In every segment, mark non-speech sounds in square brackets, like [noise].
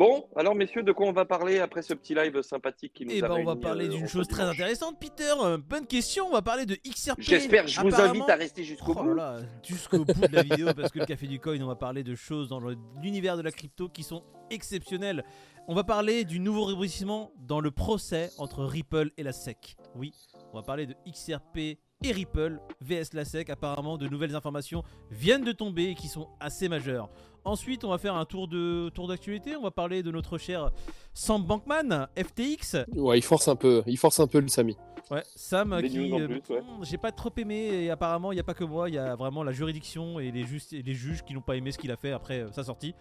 Bon, alors messieurs, de quoi on va parler après ce petit live sympathique qui nous Eh a ben, on va parler euh, d'une chose très intéressante, Peter. Euh, bonne question. On va parler de XRP. J'espère, je vous invite à rester jusqu'au Oh bout. jusqu'au bout de la vidéo parce que le café du coin, on va parler de choses dans l'univers de la crypto qui sont exceptionnelles. On va parler du nouveau rebondissement dans le procès entre Ripple et la SEC. Oui, on va parler de XRP et Ripple vs la SEC. Apparemment, de nouvelles informations viennent de tomber et qui sont assez majeures. Ensuite, on va faire un tour de tour d'actualité. On va parler de notre cher Sam Bankman, FTX. Ouais, il force un peu, il force un peu le Samy. Ouais, Sam qui. euh, ouais. J'ai pas trop aimé et apparemment il n'y a pas que moi, il y a vraiment la juridiction et les, juges- et les juges qui n'ont pas aimé ce qu'il a fait après euh, sa sortie.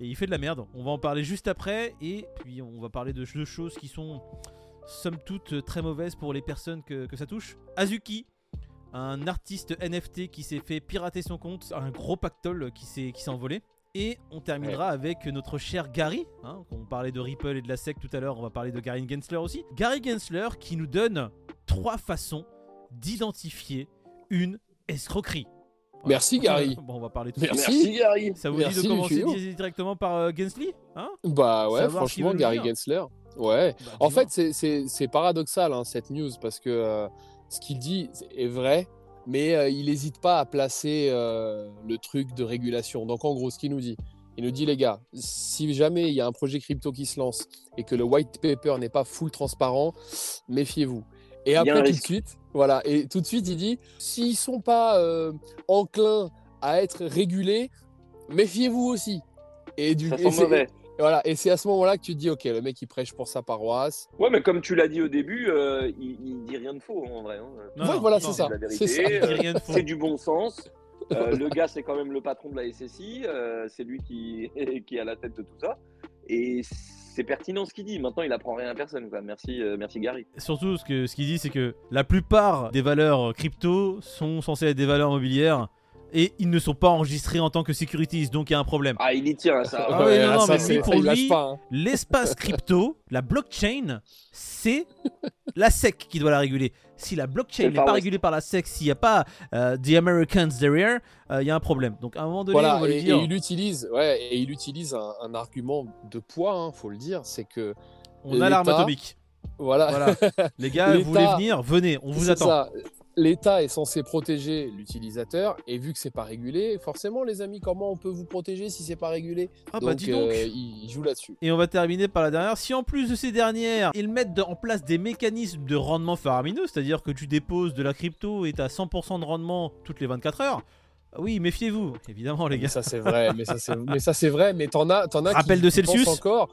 Et il fait de la merde. On va en parler juste après et puis on va parler de deux choses qui sont somme toute euh, très mauvaises pour les personnes que, que ça touche. Azuki, un artiste NFT qui s'est fait pirater son compte, un gros pactole qui s'est qui s'est envolé. Et on terminera avec notre cher Gary. hein, on parlait de Ripple et de la SEC tout à l'heure, on va parler de Gary Gensler aussi. Gary Gensler qui nous donne trois façons d'identifier une escroquerie. Merci, Gary. [laughs] Bon, on va parler tout Merci. ça. Merci Gary. Ça vous Merci, dit de commencer directement par euh, Gensly hein? Bah ouais, Savoir franchement, Gary. Gensler. Ouais. Bah, En fait, c'est- paradoxal hein, cette news parce que euh, ce qu'il dit est vrai, mais euh, il n'hésite pas à placer euh, le truc de régulation. Donc en gros, ce qu'il nous dit, il nous dit les gars, si jamais il y a un projet crypto qui se lance et que le white paper n'est pas full transparent, méfiez-vous. Et après tout de suite, voilà, et tout de suite il dit, s'ils sont pas euh, enclins à être régulés, méfiez-vous aussi. Et du Ça sent c'est- mauvais. Et voilà, et c'est à ce moment-là que tu te dis, ok, le mec il prêche pour sa paroisse. Ouais, mais comme tu l'as dit au début, euh, il, il dit rien de faux en vrai. hein. Non, ouais, non, voilà, c'est ça. la C'est ça. vérité. il dit rien de faux. C'est du bon sens. Euh, [laughs] le gars, c'est quand même le patron de la SSI. euh, c'est lui qui, [laughs] qui est à la tête de tout ça. Et c'est pertinent ce qu'il dit. Maintenant, il apprend rien à personne. Quoi. Merci, euh, merci Gary. Surtout, ce qu'il dit, c'est que la plupart des valeurs crypto sont censées être des valeurs immobilières et ils ne sont pas enregistrés en tant que securities, donc il y a un problème. Ah, il y tient à ça. Ah oui, non, non, ça, mais lui, pour il lui- pas, hein. L'espace crypto, la blockchain, c'est [laughs] la SEC qui doit la réguler. Si la blockchain n'est pas régulée par la SEC, s'il n'y a pas euh, The Americans derrière, euh, il y a un problème. Donc à un moment donné, on Voilà, va lui et, et dire. il utilise, ouais, et il utilise un, un argument de poids, hein, faut le dire, c'est que On a l'arme atomique. voilà, Voilà. Les gars, [laughs] vous voulez venir Venez, on vous c'est attend. ça. L'État est censé protéger l'utilisateur, et vu que c'est pas régulé, forcément, les amis, comment on peut vous protéger si c'est pas régulé? Ah bah Donc, dis donc. euh, il, il joue là-dessus. Et on va terminer par la dernière. Si en plus de ces dernières, ils mettent en place des mécanismes de rendement faramineux, c'est-à-dire que tu déposes de la crypto et tu as 100% de rendement toutes les 24 heures, oui, méfiez-vous, évidemment, les Mais gars. ça c'est vrai, mais ça c'est, mais ça c'est vrai, mais t'en as, t'en as Rappel qui, de Celsius. encore.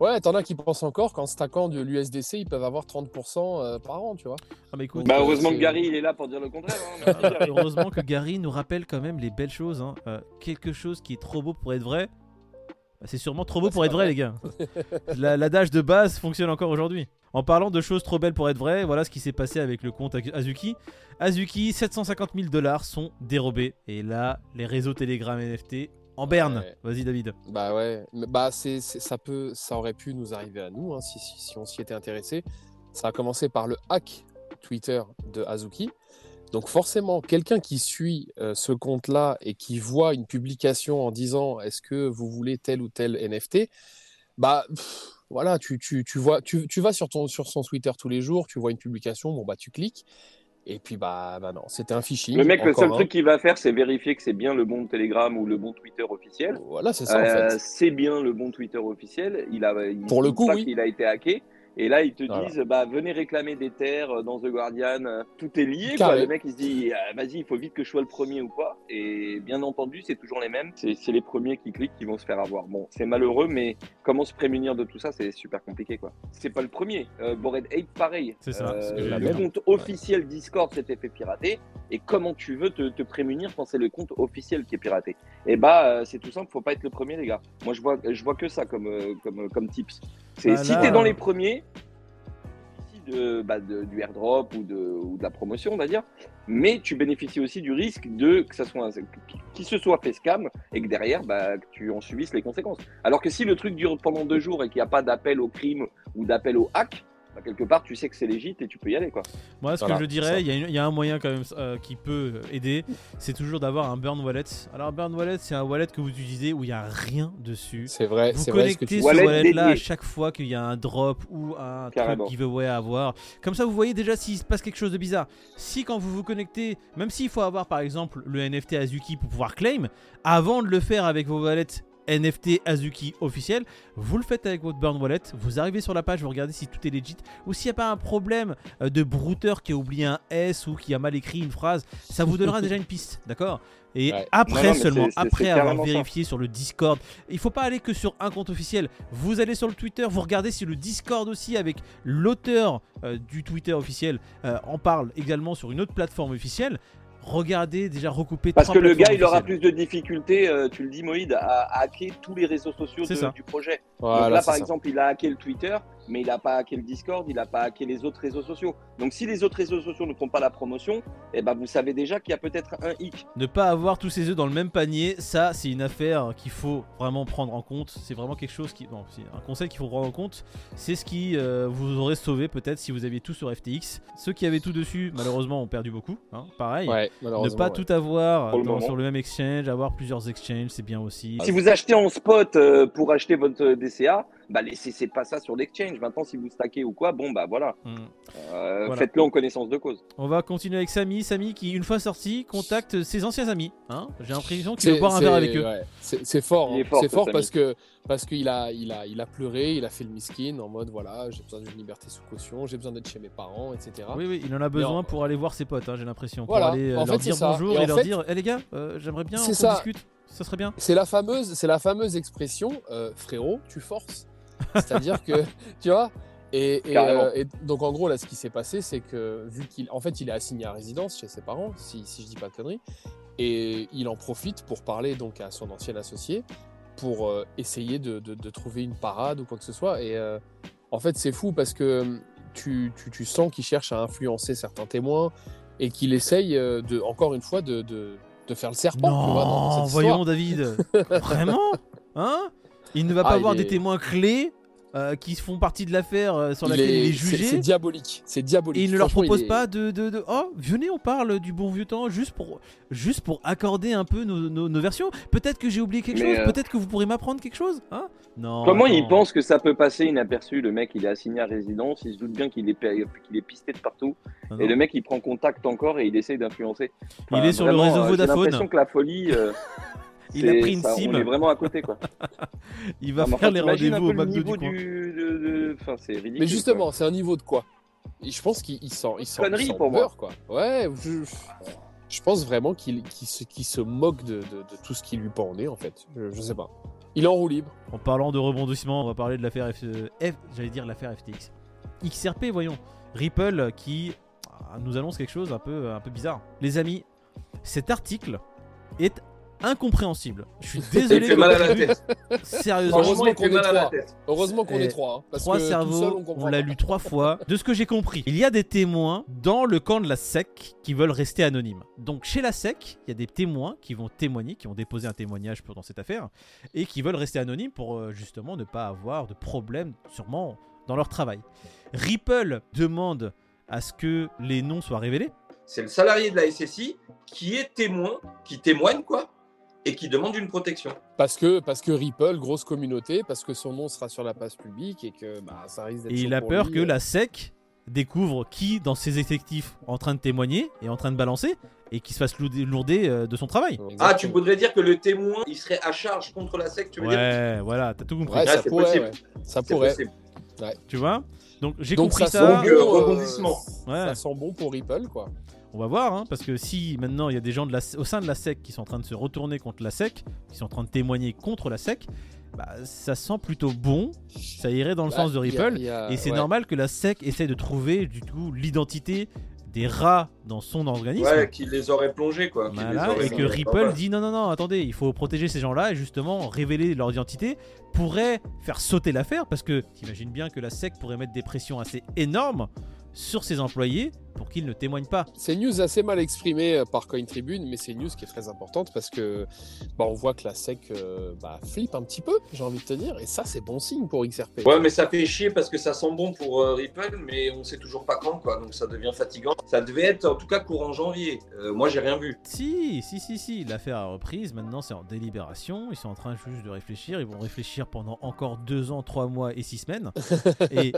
Ouais, t'en as qui pensent encore qu'en stackant de l'USDC, ils peuvent avoir 30% euh, par an, tu vois. Ah, mais écoute, Bah, euh, heureusement que Gary, il est là pour dire le contraire. hein. Gary. heureusement que Gary nous rappelle quand même les belles choses. hein. Euh, quelque chose qui est trop beau pour être vrai, bah, c'est sûrement trop beau Bah, pour être vrai, vrai. les gars. [laughs] La- L'adage de base fonctionne encore aujourd'hui. En parlant de choses trop belles pour être vraies, voilà ce qui s'est passé avec le compte Azuki. Azuki, 750 000 dollars sont dérobés. Et là, les réseaux Telegram NFT en berne. Ouais. Vas-y, David. Bah ouais, bah c'est, c'est- ça peut, ça aurait pu nous arriver à nous hein, si, si, si on s'y était intéressé. Ça a commencé par le hack Twitter de Azuki. Donc forcément, quelqu'un qui suit euh, ce compte-là et qui voit une publication en disant est-ce que vous voulez tel ou tel NFT, bah pff, voilà, tu, tu, tu vois, tu, tu vas sur ton sur son Twitter tous les jours, tu vois une publication, bon bah tu cliques. Et puis bah, bah non, c'était un phishing. Le mec, le seul un. truc qu'il va faire, c'est vérifier que c'est bien le bon Telegram ou le bon Twitter officiel. Voilà, c'est ça en Euh, fait. c'est bien le bon Twitter officiel. Il a, il Pour le dit coup, pas oui. qu'il a été hacké. Et là, ils te Voilà. disent, bah, venez réclamer des terres dans The Guardian. Tout est lié, quoi. Le mec, il se dit, ah, vas-y, il faut vite que je sois le premier ou quoi. Et bien entendu, c'est toujours les mêmes. C'est les premiers qui cliquent qui vont se faire avoir. Bon, c'est malheureux, mais comment se prémunir de tout ça, c'est super compliqué, quoi. C'est pas le premier. Euh, Bored Ape, pareil. C'est ça, Euh, le compte officiel Discord s'était fait pirater. Et comment tu veux te, te prémunir quand c'est le compte officiel qui est piraté? Et bah, euh, c'est tout simple, faut pas être le premier, les gars. Moi, je vois, je vois que ça comme, euh, comme, euh, comme tips. C'est Bah si là, t'es dans euh, les premiers, de, bah, de- du airdrop ou de, ou de la promotion, on va dire, mais tu bénéficies aussi du risque de que ça soit qui se soit fait scam et que derrière, bah, que tu en subisses les conséquences. Alors que si le truc dure pendant deux jours et qu'il n'y a pas d'appel au crime ou d'appel au hack, bah, quelque part, tu sais que c'est légit et tu peux y aller, quoi. Moi, ce Voilà, que je dirais, il y, a y un moyen quand même euh, qui peut aider, c'est toujours d'avoir un burn wallet. Alors, un burn wallet, c'est un wallet que vous utilisez où il n'y a rien dessus. C'est vrai, Vous c'est vrai ce que connectez tu ce Wallet wallet-là à chaque fois qu'il y a un drop ou un Carrément. truc giveaway à avoir. Comme ça, vous voyez déjà s'il se passe quelque chose de bizarre. Si quand vous vous connectez, même s'il faut avoir par exemple le NFT Azuki pour pouvoir claim, avant de le faire avec vos wallets NFT Azuki officiel, vous le faites avec votre burn wallet, vous arrivez sur la page, vous regardez si tout est legit, ou s'il n'y a pas un problème euh, de brouteur qui a oublié un S ou qui a mal écrit une phrase, ça vous donnera [laughs] déjà une piste, d'accord? Et Ouais. après Non, non, mais seulement, après avoir ça. vérifié sur le Discord, il faut pas aller que sur un compte officiel. Vous allez sur le Twitter, vous regardez si le Discord aussi avec l'auteur euh, du Twitter officiel euh, en parle également sur une autre plateforme officielle. Regardez déjà recouper Parce que le gars, il aura plus de difficultés, euh, tu le dis Moïd, à, à hacker tous les réseaux sociaux de- du projet. Voilà, Donc là, par ça. exemple, il a hacké le Twitter, mais il n'a pas hacké le Discord, il n'a pas hacké les autres réseaux sociaux. Donc si les autres réseaux sociaux ne font pas la promotion, eh ben, vous savez déjà qu'il y a peut-être un hic. Ne pas avoir tous ses œufs dans le même panier, ça c'est une affaire qu'il faut vraiment prendre en compte. C'est vraiment quelque chose qui. Non, c'est un conseil qu'il faut prendre en compte. C'est ce qui euh, vous aurait sauvé peut-être si vous aviez tout sur FTX. Ceux qui avaient tout dessus, malheureusement, ont perdu beaucoup. hein, pareil. Ouais, ne pas ouais. tout avoir le dans- sur le même exchange, avoir plusieurs exchanges, c'est bien aussi. Si vous achetez en spot euh, pour acheter votre DCA, bah laissez c'est pas ça sur l'exchange. Maintenant, si vous stackez ou quoi, bon bah voilà, Hmm. Euh, Voilà. faites-le en connaissance de cause. On va continuer avec Samy. Samy qui, une fois sorti, contacte ses anciens amis. Hein J'ai l'impression qu'il veut boire un verre avec eux. ouais, C'est c'est fort, hein. fort, c'est ce fort parce que parce qu'il a il a il a pleuré, il a fait le miskin en mode voilà j'ai besoin d'une liberté sous caution, j'ai besoin d'être chez mes parents, etc. Oui, oui, il en a besoin en- pour aller voir ses potes, hein, j'ai l'impression. Voilà, Pour aller euh, en leur fait, dire bonjour Et leur fait- dire Eh les gars, euh, j'aimerais bien qu'on discute. Ça serait bien. C'est la fameuse c'est la fameuse expression euh, frérot tu forces, c'est-à-dire que tu vois. Et, et, Carrément. euh, et donc en gros là ce qui s'est passé c'est que vu qu'il en fait il est assigné à résidence chez ses parents si, si je dis pas de conneries et il en profite pour parler donc à son ancien associé pour euh, essayer de, de- de trouver une parade ou quoi que ce soit et euh, en fait c'est fou parce que tu, tu, tu sens qu'il cherche à influencer certains témoins et qu'il essaye de encore une fois de, de, de faire le serpent tu vois, dans- dans Non, cette voyons histoire. David. Vraiment? Hein? Il ne va pas Ah, il avoir des témoins clés euh, qui font partie de l'affaire euh, sur Il laquelle il est c'est- jugé. C'est diabolique. C'est diabolique. Et il ne leur propose il est- pas de, de, de- Oh, venez, on parle du bon vieux temps juste pour, juste pour accorder un peu nos, nos- nos versions. Peut-être que j'ai oublié quelque Mais, chose, euh, peut-être que vous pourrez m'apprendre quelque chose. Hein? Non. Comment il attends. pense que ça peut passer inaperçu Le mec, il est assigné à résidence, il se doute bien qu'il est, qu'il est pisté de partout. Ah Et non. le mec, il prend contact encore et il essaye d'influencer. Il est sur le réseau euh, J'ai Vodafone. l'impression que la folie. [laughs] Il a pris une ça, SIM. On est vraiment à côté, quoi. [laughs] Il va faire enfin, les rendez-vous au McDo du coin. du. de- de- Enfin, c'est ridicule. Mais justement, c'est un niveau de quoi? Je pense qu'il il sent, il sent, Connerie il sent pour moi. beurre, quoi. Ouais, je, je pense vraiment qu'il se, qu'il se moque de, de- de tout ce qui lui pend au nez, en fait. Je, je sais pas. Il est en roue libre. En parlant de rebondissement, on va parler de l'affaire F... F- j'allais dire l'affaire FTX. XRP, voyons. Ripple qui ah, nous annonce quelque chose un peu, un peu bizarre. Les amis, cet article est incompréhensible. Je suis désolé. [laughs] Il fait mal à la tête. Sérieusement. Heureusement qu'on fait est mal à la trois. tête. Heureusement qu'on Eh, est trois. hein, parce Trois que cerveaux, seul, on l'a lu trois fois. De ce que j'ai compris, il y a des témoins dans le camp de la SEC qui veulent rester anonymes. Donc chez la SEC, il y a des témoins qui vont témoigner, qui ont déposé un témoignage pour- dans cette affaire, et qui veulent rester anonymes pour euh, justement ne pas avoir de problème, sûrement, dans leur travail. Ripple demande à ce que les noms soient révélés. C'est le salarié de la SSI qui est témoin, qui témoigne quoi, et qui demande une protection. Parce que, parce que Ripple, grosse communauté, parce que son nom sera sur la place publique et que bah, ça risque d'être Et il a pour peur lui, que euh. la SEC découvre qui dans ses effectifs en train de témoigner et en train de balancer et qui se fasse lourder, euh, de son travail. Ah, tu voudrais dire que le témoin, il serait à charge contre la SEC, tu veux dire? Ouais, voilà, t'as tout compris. Ouais, Ah, ça pourrait. possible. ouais. Ça pourrait. possible. Tu vois? Donc j'ai compris ça, ça. sent Donc, bon, euh, euh, rebondissement. Ouais, Ça sent bon pour Ripple, quoi. on va voir, hein, parce que si maintenant il y a des gens de la, au sein de la SEC qui sont en train de se retourner contre la SEC, qui sont en train de témoigner contre la SEC, bah, ça sent plutôt bon, ça irait dans le Bah, sens de il y a- Ripple, il y a- et c'est ouais. normal que la SEC essaie de trouver du tout l'identité des rats dans son organisme. Ouais, qui les aurait plongés quoi. Voilà, aurait et que Ripple dit non, non, non, attendez, il faut protéger ces gens-là et justement révéler leur identité pourrait faire sauter l'affaire parce que t'imagines bien que la SEC pourrait mettre des pressions assez énormes sur ses employés pour qu'ils ne témoignent pas. C'est une news assez mal exprimée euh, par Coin Tribune, mais c'est une news qui est très importante parce que bah, on voit que la SEC euh, bah, flippe un petit peu, j'ai envie de te dire, et ça c'est bon signe pour XRP. Ouais, mais ça fait chier parce que ça sent bon pour euh, Ripple, mais on sait toujours pas quand, quoi. Donc ça devient fatigant. Ça devait être en tout cas courant janvier. Euh, moi, j'ai rien vu. Si, si, si, si, l'affaire a reprise, maintenant c'est en délibération, ils sont en train juste de réfléchir, ils vont réfléchir pendant encore 2 ans, 3 mois et 6 semaines. [laughs] Et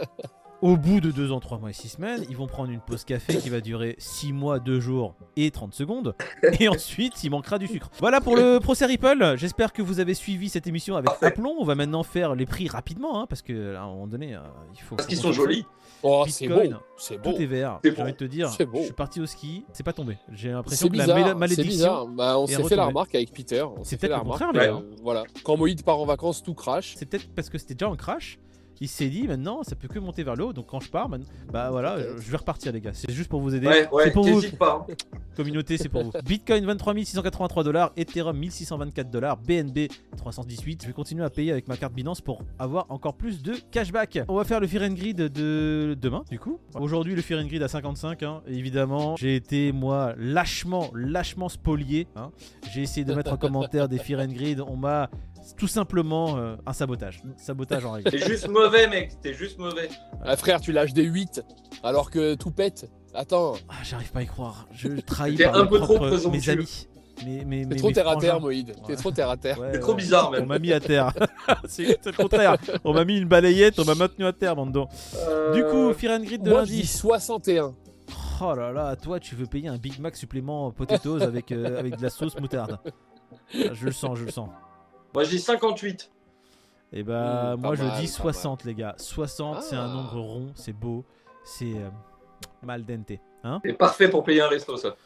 au bout de 2 ans, 3 mois et 6 semaines, ils vont prendre une pause café qui va durer 6 mois, 2 jours et 30 secondes. [laughs] Et ensuite, il manquera du sucre. Voilà pour le procès Ripple. J'espère que vous avez suivi cette émission avec aplomb. On va maintenant faire les prix rapidement, hein, parce que à un moment donné, euh, il faut. Parce qu'ils sont jolis. Oh, c'est beau, c'est Tout est vert. J'ai envie de te dire, je suis parti au ski, c'est pas tombé. J'ai l'impression que la c'est malédiction. bizarre. Bah, on est s'est fait la remarque avec Peter. C'est peut-être la le remarque. contraire, euh, voilà. Quand Moïd part en vacances, tout crash. C'est peut-être parce que c'était déjà en crash. Il s'est dit maintenant ça peut que monter vers le haut donc quand je pars bah voilà je vais repartir les gars. C'est juste pour vous aider. Ouais, ouais, c'est pour vous. pas. hein. communauté c'est pour vous. [laughs] Bitcoin 23 683 dollars. Ethereum 1624 dollars. BNB 318 je vais continuer à payer avec ma carte Binance pour avoir encore plus de cashback. On va faire le Fear and Grid de demain du coup. Aujourd'hui le Fear and Grid à 55 hein. évidemment j'ai été moi lâchement lâchement spolié hein. j'ai essayé de mettre en commentaire des Fear and Grid on m'a tout simplement euh, un sabotage. Sabotage en règle. T'es juste mauvais, mec. T'es juste mauvais. Ah, frère, tu lâches des 8 alors que tout pète. Attends, Ah, j'arrive pas à y croire. Je trahis T'es par un mes peu trop propres- mes amis. Mais, mais, t'es trop terre à terre. Moïd. T'es trop terre à terre. C'est trop bizarre, On m'a mis à terre. [laughs] c'est le contraire. On m'a mis une balayette, on m'a maintenu à terre, bande Du coup, Euh, and Grid de Moi, je dis lundi. 61. Oh là là, toi, tu veux payer un Big Mac supplément potatoes avec, euh, avec de la sauce moutarde. Je le sens, je le sens. Moi, je dis 58. Et bah, Mmh, moi, pas je mal, dis pas 60, les gars. 60, c'est un Ah. nombre rond, c'est beau, c'est euh, mal dente. Hein C'est parfait pour payer un resto, ça.